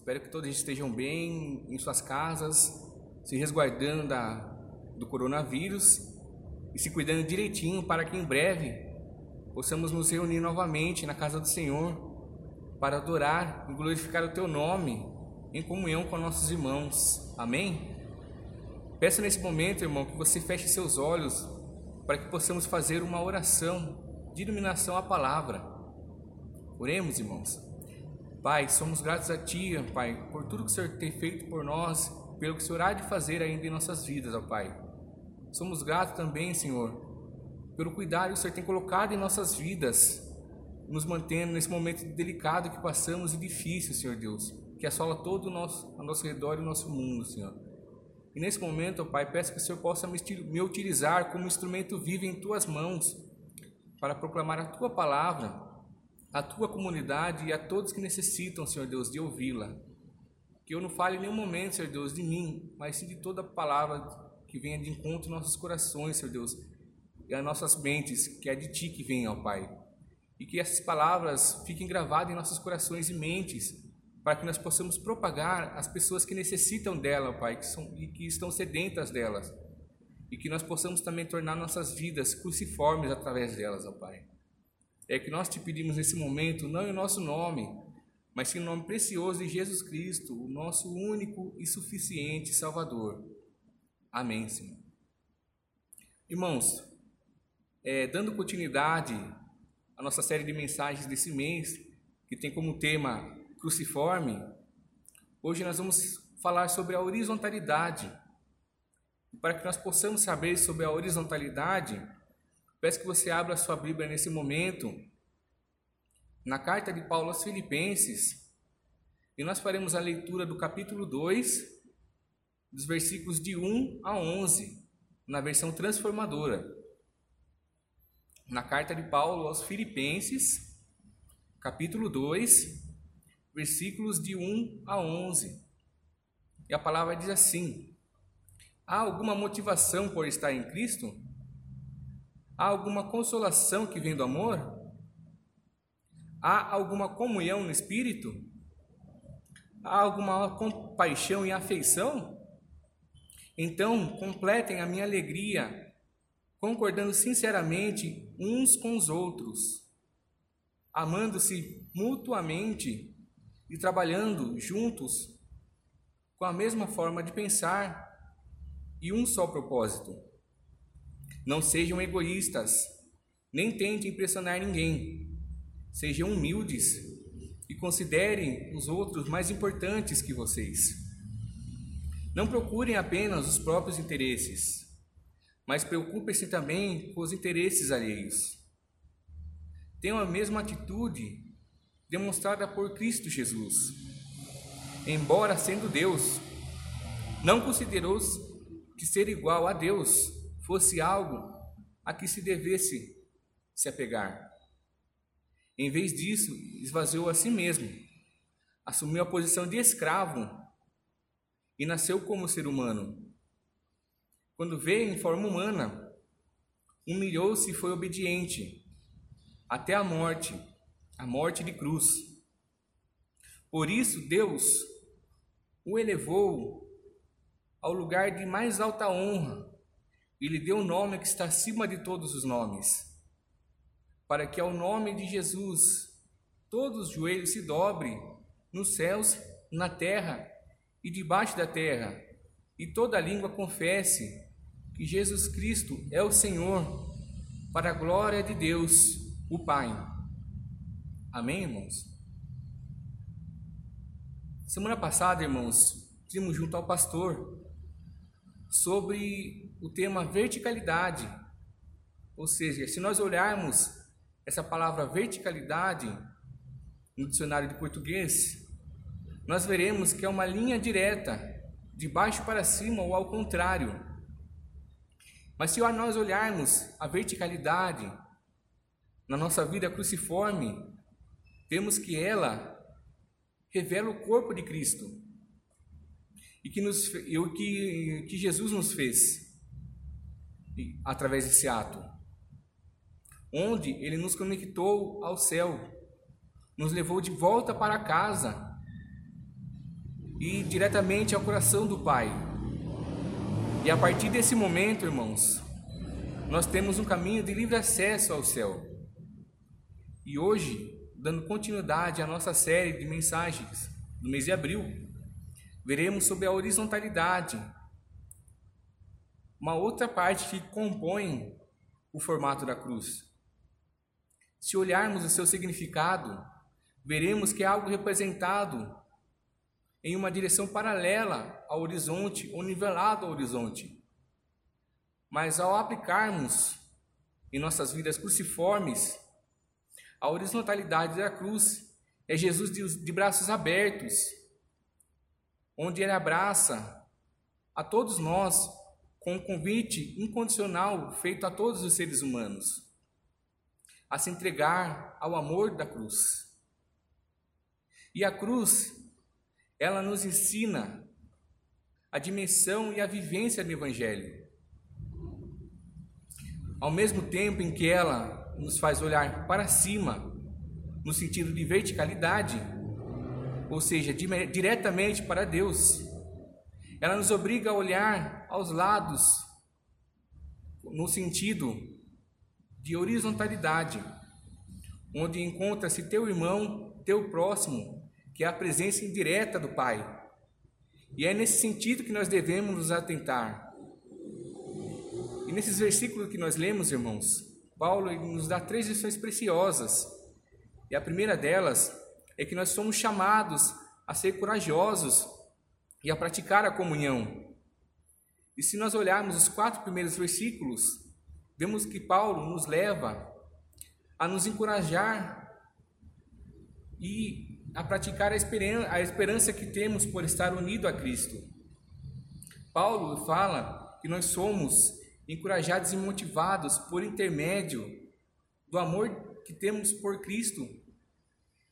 Espero que todos estejam bem em suas casas, se resguardando da, do coronavírus e se cuidando direitinho para que em breve possamos nos reunir novamente na casa do Senhor para adorar e glorificar o Teu nome em comunhão com nossos irmãos. Amém? Peço nesse momento, irmão, que você feche seus olhos para que possamos fazer uma oração de iluminação à palavra. Oremos, irmãos. Pai, somos gratos a Ti, Pai, por tudo que o Senhor tem feito por nós, pelo que o Senhor há de fazer ainda em nossas vidas, ó Pai. Somos gratos também, Senhor, pelo cuidado que o Senhor tem colocado em nossas vidas, nos mantendo nesse momento delicado que passamos e difícil, Senhor Deus, que assola todo o nosso, ao nosso redor e o nosso mundo, Senhor. E nesse momento, ó Pai, peço que o Senhor possa me utilizar como instrumento vivo em Tuas mãos, para proclamar a Tua palavra, a tua comunidade e a todos que necessitam, Senhor Deus, de ouvi-la. Que eu não fale em nenhum momento, Senhor Deus, de mim, mas sim de toda palavra que venha de encontro aos nossos corações, Senhor Deus, e às nossas mentes, que é de Ti que vem, ó Pai. E que essas palavras fiquem gravadas em nossos corações e mentes, para que nós possamos propagar às pessoas que necessitam dela, ó Pai, que são, e que estão sedentas delas. E que nós possamos também tornar nossas vidas cruciformes através delas, ó Pai é que nós te pedimos nesse momento, não em nosso nome, mas sim em nome precioso de Jesus Cristo, o nosso único e suficiente Salvador. Amém, Senhor. Irmãos, é, dando continuidade à nossa série de mensagens desse mês, que tem como tema cruciforme, hoje nós vamos falar sobre a horizontalidade. Para que nós possamos saber sobre a horizontalidade, Peço que você abra a sua Bíblia nesse momento, na carta de Paulo aos Filipenses, e nós faremos a leitura do capítulo 2, dos versículos de 1 a 11, na versão transformadora. Na carta de Paulo aos Filipenses, capítulo 2, versículos de 1 a 11. E a palavra diz assim: Há alguma motivação por estar em Cristo? Há alguma consolação que vem do amor? Há alguma comunhão no espírito? Há alguma compaixão e afeição? Então, completem a minha alegria, concordando sinceramente uns com os outros, amando-se mutuamente e trabalhando juntos com a mesma forma de pensar e um só propósito. Não sejam egoístas, nem tentem impressionar ninguém. Sejam humildes e considerem os outros mais importantes que vocês. Não procurem apenas os próprios interesses, mas preocupem-se também com os interesses alheios. Tenham a mesma atitude demonstrada por Cristo Jesus. Embora sendo Deus, não considerou que ser igual a Deus fosse algo a que se devesse se apegar. Em vez disso, esvaziou a si mesmo, assumiu a posição de escravo e nasceu como ser humano. Quando veio em forma humana, humilhou-se e foi obediente até a morte, a morte de cruz. Por isso, Deus o elevou ao lugar de mais alta honra e lhe deu um nome que está acima de todos os nomes, para que ao nome de Jesus todos os joelhos se dobrem nos céus, na terra e debaixo da terra, e toda língua confesse que Jesus Cristo é o Senhor, para a glória de Deus, o Pai. Amém, irmãos? Semana passada, irmãos, vimos junto ao pastor sobre o tema verticalidade. Ou seja, se nós olharmos essa palavra verticalidade no dicionário de português, nós veremos que é uma linha direta, de baixo para cima ou ao contrário. Mas se nós olharmos a verticalidade na nossa vida cruciforme, vemos que ela revela o corpo de Cristo e que, nos, e o que, que Jesus nos fez através desse ato, onde Ele nos conectou ao céu, nos levou de volta para casa e diretamente ao coração do Pai. E a partir desse momento, irmãos, nós temos um caminho de livre acesso ao céu. E hoje, dando continuidade à nossa série de mensagens do mês de abril, veremos sobre a horizontalidade, uma outra parte que compõe o formato da cruz. Se olharmos o seu significado, veremos que é algo representado em uma direção paralela ao horizonte ou nivelado ao horizonte. Mas ao aplicarmos em nossas vidas cruciformes, a horizontalidade da cruz é Jesus de, braços abertos, onde ele abraça a todos nós com um convite incondicional feito a todos os seres humanos a se entregar ao amor da cruz. E a cruz ela nos ensina a dimensão e a vivência do Evangelho. Ao mesmo tempo em que ela nos faz olhar para cima, no sentido de verticalidade, ou seja, diretamente para Deus, ela nos obriga a olhar aos lados, no sentido de horizontalidade, onde encontra-se teu irmão, teu próximo, que é a presença indireta do Pai. E é nesse sentido que nós devemos nos atentar. E nesses versículos que nós lemos, irmãos, Paulo nos dá três lições preciosas. E a primeira delas é que nós somos chamados a ser corajosos e a praticar a comunhão. E se nós olharmos os quatro primeiros versículos, vemos que Paulo nos leva a nos encorajar e a praticar a esperança, a esperança que temos por estar unido a Cristo. Paulo fala que nós somos encorajados e motivados por intermédio do amor que temos por Cristo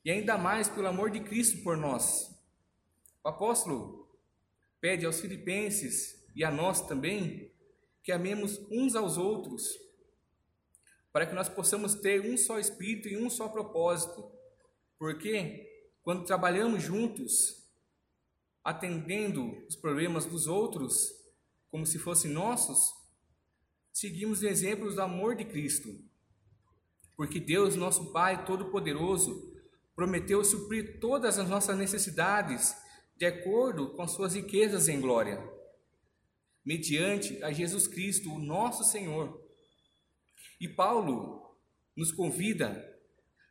e ainda mais pelo amor de Cristo por nós. O apóstolo pede aos filipenses e a nós também que amemos uns aos outros, para que nós possamos ter um só espírito e um só propósito. Porque quando trabalhamos juntos, atendendo os problemas dos outros como se fossem nossos, seguimos exemplos do amor de Cristo. Porque Deus, nosso Pai Todo-Poderoso, prometeu suprir todas as nossas necessidades de acordo com as suas riquezas em glória, mediante a Jesus Cristo, o nosso Senhor. E Paulo nos convida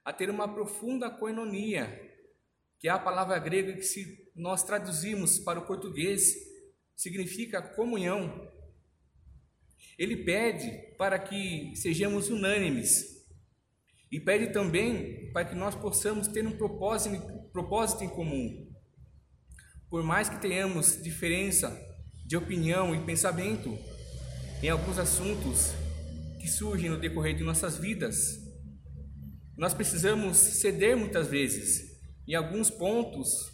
a ter uma profunda coinonia que é a palavra grega que, se nós traduzimos para o português, significa comunhão. Ele pede para que sejamos unânimes e pede também para que nós possamos ter um propósito, propósito em comum. Por mais que tenhamos diferença de opinião e pensamento em alguns assuntos que surgem no decorrer de nossas vidas, nós precisamos ceder muitas vezes em alguns pontos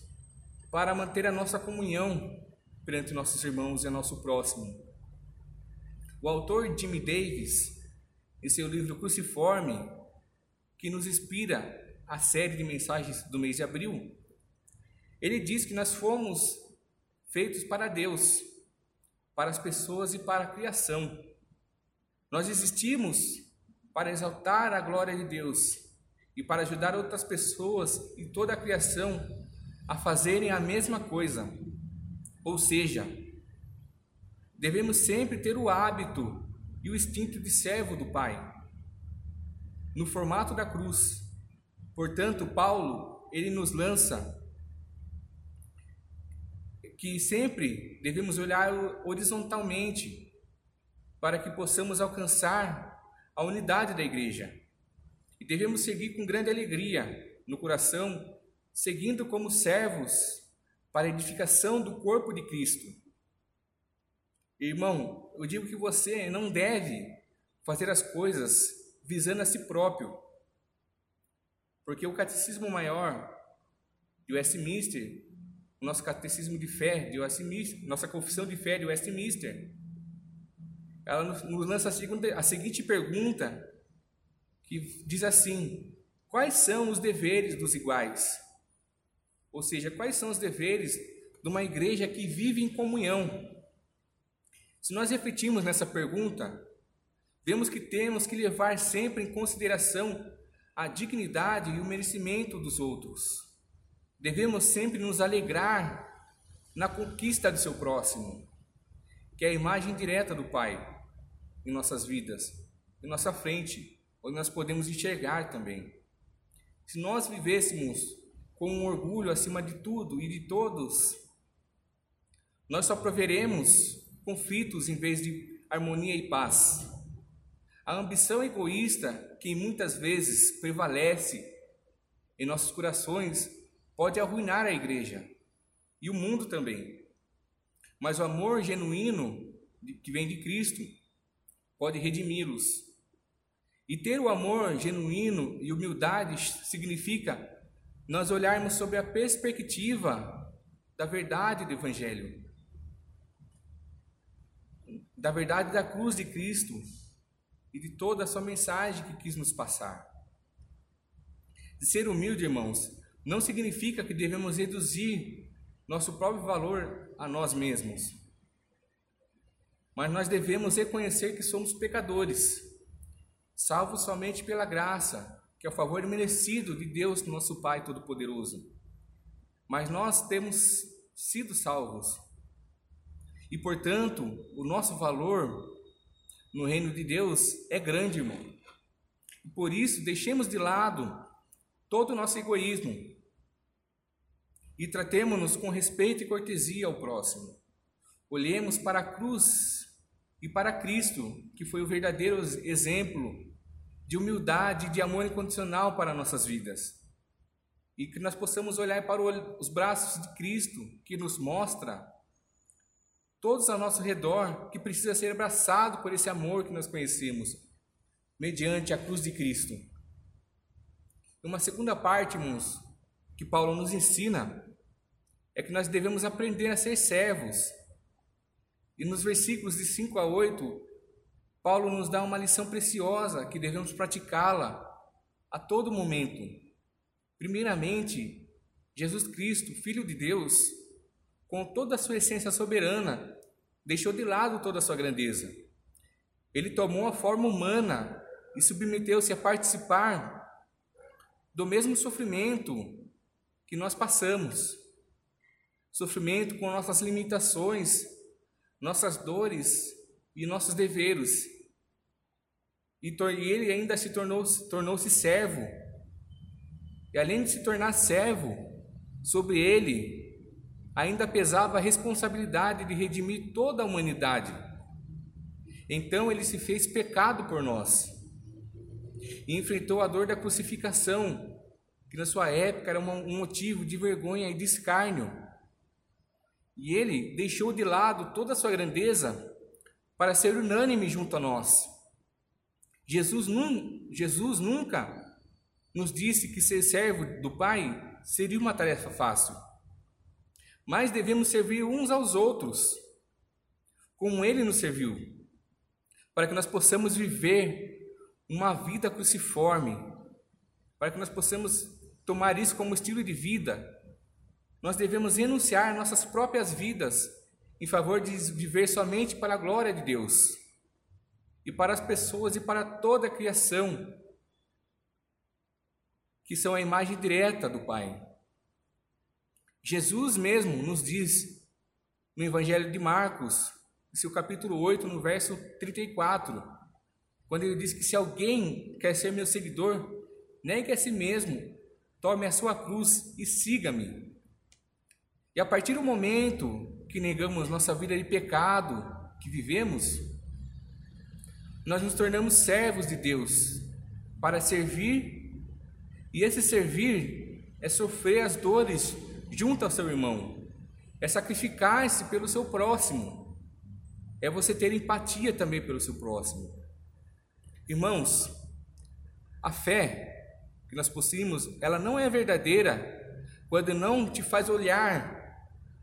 para manter a nossa comunhão perante nossos irmãos e nosso próximo. O autor Jimmy Davis, em seu livro Cruciforme, que nos inspira a série de mensagens do mês de abril, ele diz que nós fomos feitos para Deus, para as pessoas e para a criação. Nós existimos para exaltar a glória de Deus e para ajudar outras pessoas e toda a criação a fazerem a mesma coisa. Ou seja, devemos sempre ter o hábito e o instinto de servo do Pai, no formato da cruz. Portanto, Paulo, ele nos lança que sempre devemos olhar horizontalmente para que possamos alcançar a unidade da igreja. E devemos seguir com grande alegria no coração, seguindo como servos para a edificação do corpo de Cristo. Irmão, eu digo que você não deve fazer as coisas visando a si próprio, porque o catecismo maior de Westminster, o nosso catecismo de fé de Westminster, nossa confissão de fé de Westminster, ela nos lança a, segunda, a seguinte pergunta, que diz assim: Quais são os deveres dos iguais? Ou seja, quais são os deveres de uma igreja que vive em comunhão? Se nós refletirmos nessa pergunta, vemos que temos que levar sempre em consideração a dignidade e o merecimento dos outros. Devemos sempre nos alegrar na conquista do seu próximo, que é a imagem direta do Pai em nossas vidas, em nossa frente, onde nós podemos enxergar também. Se nós vivêssemos com um orgulho acima de tudo e de todos, nós só proveremos conflitos em vez de harmonia e paz. A ambição egoísta, que muitas vezes prevalece em nossos corações, pode arruinar a igreja e o mundo também. Mas o amor genuíno que vem de Cristo pode redimi-los. E ter o amor genuíno e humildade significa nós olharmos sobre a perspectiva da verdade do Evangelho, da verdade da cruz de Cristo e de toda a sua mensagem que quis nos passar. De ser humilde, irmãos, não significa que devemos reduzir nosso próprio valor a nós mesmos. Mas nós devemos reconhecer que somos pecadores, salvos somente pela graça, que é o favor merecido de Deus, nosso Pai Todo-Poderoso. Mas nós temos sido salvos. E, portanto, o nosso valor no reino de Deus é grande, irmão. Por isso, deixemos de lado todo o nosso egoísmo e tratemos-nos com respeito e cortesia ao próximo. Olhemos para a cruz e para Cristo, que foi o verdadeiro exemplo de humildade e de amor incondicional para nossas vidas. E que nós possamos olhar para os braços de Cristo, que nos mostra todos ao nosso redor, que precisa ser abraçado por esse amor que nós conhecemos, mediante a cruz de Cristo. Uma segunda parte, irmãos, que Paulo nos ensina, é que nós devemos aprender a ser servos. E nos versículos de 5 a 8, Paulo nos dá uma lição preciosa que devemos praticá-la a todo momento. Primeiramente, Jesus Cristo, Filho de Deus, com toda a sua essência soberana, deixou de lado toda a sua grandeza. Ele tomou a forma humana e submeteu-se a participar do mesmo sofrimento que nós passamos. Sofrimento com nossas limitações, nossas dores e nossos deveres. E ele ainda se tornou tornou-se servo. E além de se tornar servo, sobre ele ainda pesava a responsabilidade de redimir toda a humanidade. Então ele se fez pecado por nós e enfrentou a dor da crucificação, que na sua época era um motivo de vergonha e de escárnio. E ele deixou de lado toda a sua grandeza para ser unânime junto a nós. Jesus, Jesus nunca nos disse que ser servo do Pai seria uma tarefa fácil mas devemos servir uns aos outros, como ele nos serviu, para que nós possamos viver uma vida cruciforme, para que nós possamos tomar isso como estilo de vida. Nós devemos renunciar nossas próprias vidas em favor de viver somente para a glória de Deus e para as pessoas e para toda a criação, que são a imagem direta do Pai. Jesus mesmo nos diz no Evangelho de Marcos, seu capítulo 8, no verso 34, quando ele diz que se alguém quer ser meu seguidor, negue a si mesmo, tome a sua cruz e siga-me. E a partir do momento que negamos nossa vida de pecado que vivemos, nós nos tornamos servos de Deus para servir, e esse servir é sofrer as dores junto ao seu irmão, é sacrificar-se pelo seu próximo, é você ter empatia também pelo seu próximo. Irmãos, a fé que nós possuímos, ela não é verdadeira quando não te faz olhar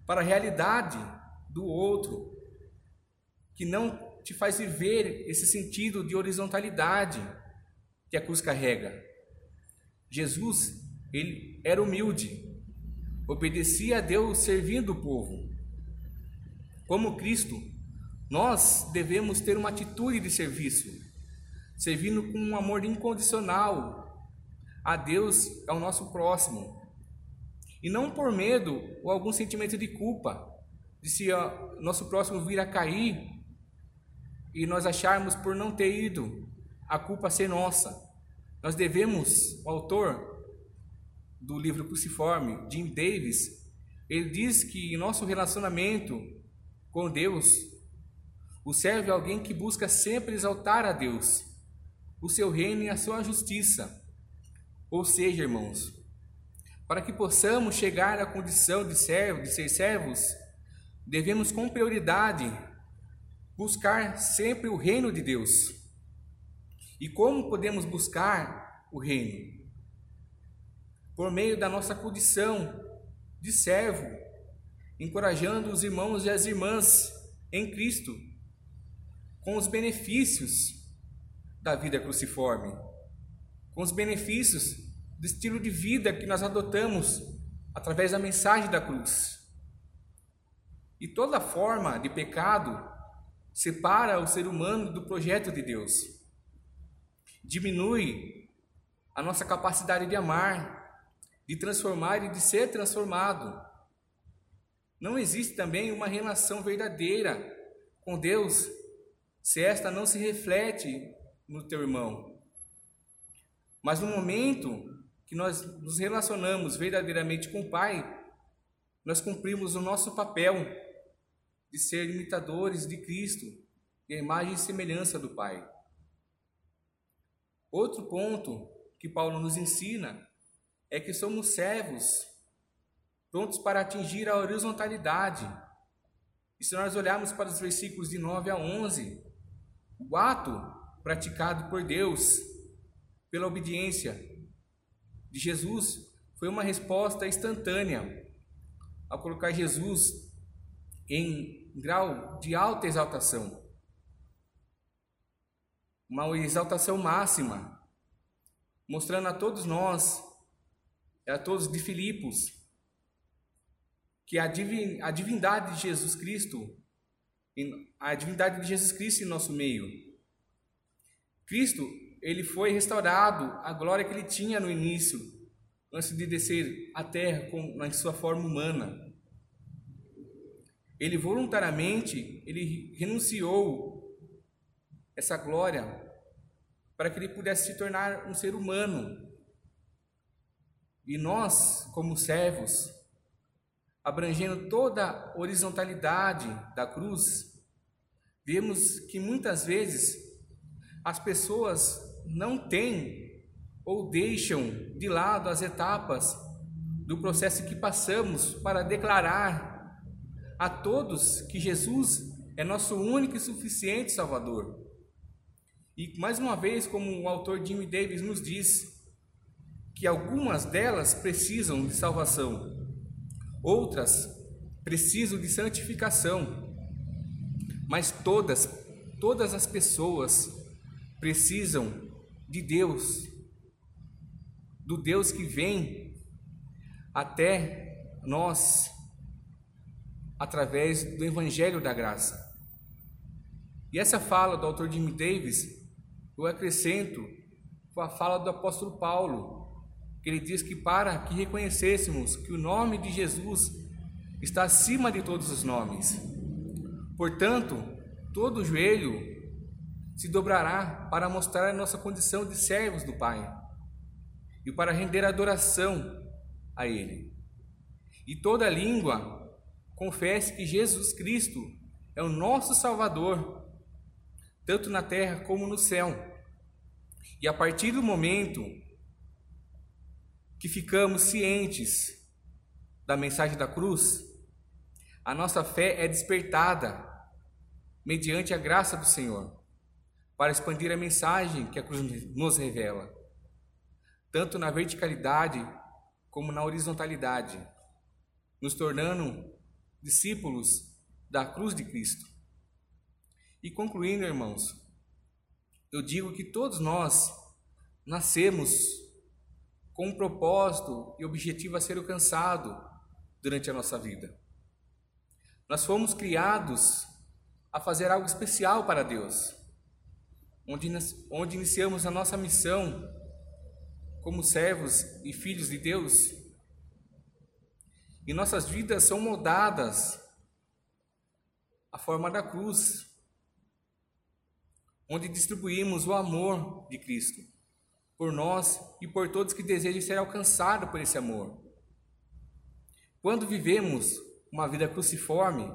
para a realidade do outro, que não te faz viver esse sentido de horizontalidade que a cruz carrega. Jesus, ele era humilde, obedecia a Deus servindo o povo. Como Cristo, nós devemos ter uma atitude de serviço, servindo com um amor incondicional a Deus ao nosso próximo, e não por medo ou algum sentimento de culpa, de se ó, nosso próximo vir a cair e nós acharmos por não ter ido a culpa ser nossa. Nós devemos, o autor do livro Cruciforme, Jim Davis, ele diz que em nosso relacionamento com Deus, o servo é alguém que busca sempre exaltar a Deus, o seu reino e a sua justiça. Ou seja, irmãos, para que possamos chegar à condição de servo, de ser servos, devemos com prioridade buscar sempre o reino de Deus. E como podemos buscar o reino? Por meio da nossa condição de servo, encorajando os irmãos e as irmãs em Cristo com os benefícios da vida cruciforme, com os benefícios do estilo de vida que nós adotamos através da mensagem da cruz. E toda forma de pecado separa o ser humano do projeto de Deus. Diminui a nossa capacidade de amar, de transformar e de ser transformado. Não existe também uma relação verdadeira com Deus se esta não se reflete no teu irmão. Mas no momento que nós nos relacionamos verdadeiramente com o Pai, nós cumprimos o nosso papel de ser imitadores de Cristo e a imagem e semelhança do Pai. Outro ponto que Paulo nos ensina é que somos servos, prontos para atingir a horizontalidade. E se nós olharmos para os versículos de 9 a 11, o ato praticado por Deus pela obediência de Jesus foi uma resposta instantânea ao colocar Jesus em grau de alta exaltação. Uma exaltação máxima, mostrando a todos nós, a todos de Filipos, que a, divin, a divindade de Jesus Cristo, a divindade de Jesus Cristo em nosso meio. Cristo ele foi restaurado a glória que ele tinha no início, antes de descer à terra com, na sua forma humana. Ele voluntariamente, ele renunciou essa glória para que ele pudesse se tornar um ser humano. E nós, como servos, abrangendo toda a horizontalidade da cruz, vemos que muitas vezes as pessoas não têm ou deixam de lado as etapas do processo que passamos para declarar a todos que Jesus é nosso único e suficiente Salvador. E mais uma vez, como o autor Jimmy Davis nos diz, que algumas delas precisam de salvação, outras precisam de santificação, mas todas, todas as pessoas precisam de Deus, do Deus que vem até nós através do Evangelho da Graça. E essa fala do autor Jimmy Davis, eu acrescento com a fala do apóstolo Paulo, que ele diz que para que reconhecêssemos que o nome de Jesus está acima de todos os nomes. Portanto, todo joelho se dobrará para mostrar a nossa condição de servos do Pai e para render adoração a Ele. E toda língua confesse que Jesus Cristo é o nosso Salvador, tanto na terra como no céu. E a partir do momento que ficamos cientes da mensagem da cruz, a nossa fé é despertada mediante a graça do Senhor, para expandir a mensagem que a cruz nos revela, tanto na verticalidade como na horizontalidade, nos tornando discípulos da cruz de Cristo. E concluindo, irmãos, eu digo que todos nós nascemos com um propósito e objetivo a ser alcançado durante a nossa vida. Nós fomos criados a fazer algo especial para Deus, onde, onde iniciamos a nossa missão como servos e filhos de Deus. E nossas vidas são moldadas à forma da cruz, onde distribuímos o amor de Cristo por nós e por todos que desejam ser alcançados por esse amor. Quando vivemos uma vida cruciforme,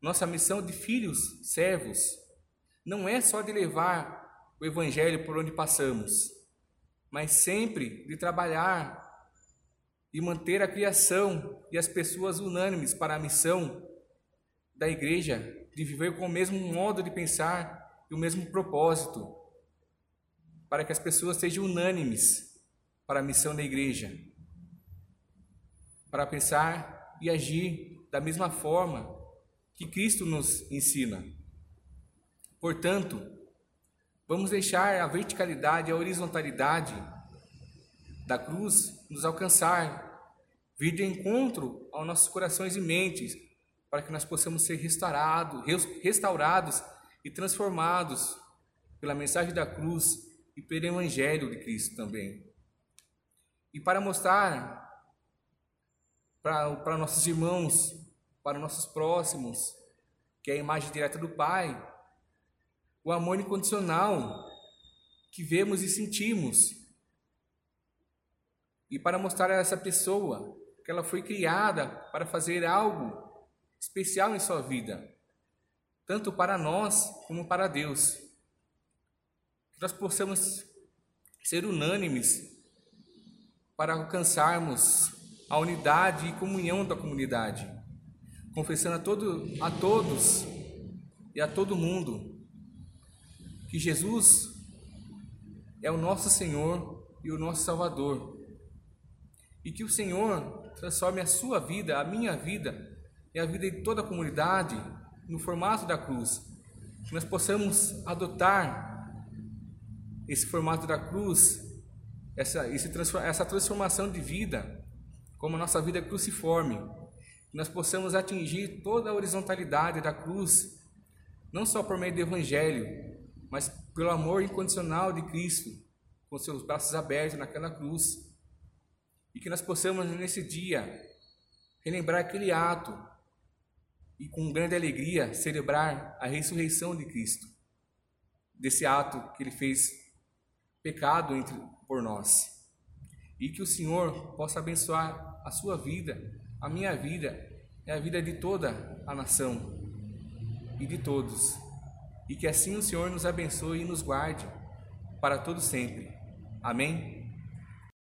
nossa missão de filhos, servos, não é só de levar o Evangelho por onde passamos, mas sempre de trabalhar e manter a criação e as pessoas unânimes para a missão da igreja de viver com o mesmo modo de pensar e o mesmo propósito, para que as pessoas sejam unânimes para a missão da igreja, para pensar e agir da mesma forma que Cristo nos ensina. Portanto, vamos deixar a verticalidade e a horizontalidade da cruz nos alcançar, vir de encontro aos nossos corações e mentes, para que nós possamos ser restaurados, restaurados e transformados pela mensagem da cruz e pelo Evangelho de Cristo também. E para mostrar para, para nossos irmãos, para nossos próximos, que é a imagem direta do Pai, o amor incondicional que vemos e sentimos. E para mostrar a essa pessoa que ela foi criada para fazer algo especial em sua vida, tanto para nós como para Deus. Que nós possamos ser unânimes para alcançarmos a unidade e comunhão da comunidade, confessando a, todo, a todos e a todo mundo que Jesus é o nosso Senhor e o nosso Salvador. E que o Senhor transforme a sua vida, a minha vida e a vida de toda a comunidade no formato da cruz, que nós possamos adotar esse formato da cruz, essa, essa transformação de vida, como a nossa vida cruciforme, que nós possamos atingir toda a horizontalidade da cruz, não só por meio do Evangelho, mas pelo amor incondicional de Cristo, com seus braços abertos naquela cruz, e que nós possamos nesse dia relembrar aquele ato e com grande alegria celebrar a ressurreição de Cristo, desse ato que ele fez pecado entre, por nós. E que o Senhor possa abençoar a sua vida, a minha vida e a vida de toda a nação e de todos. E que assim o Senhor nos abençoe e nos guarde para todo sempre. Amém.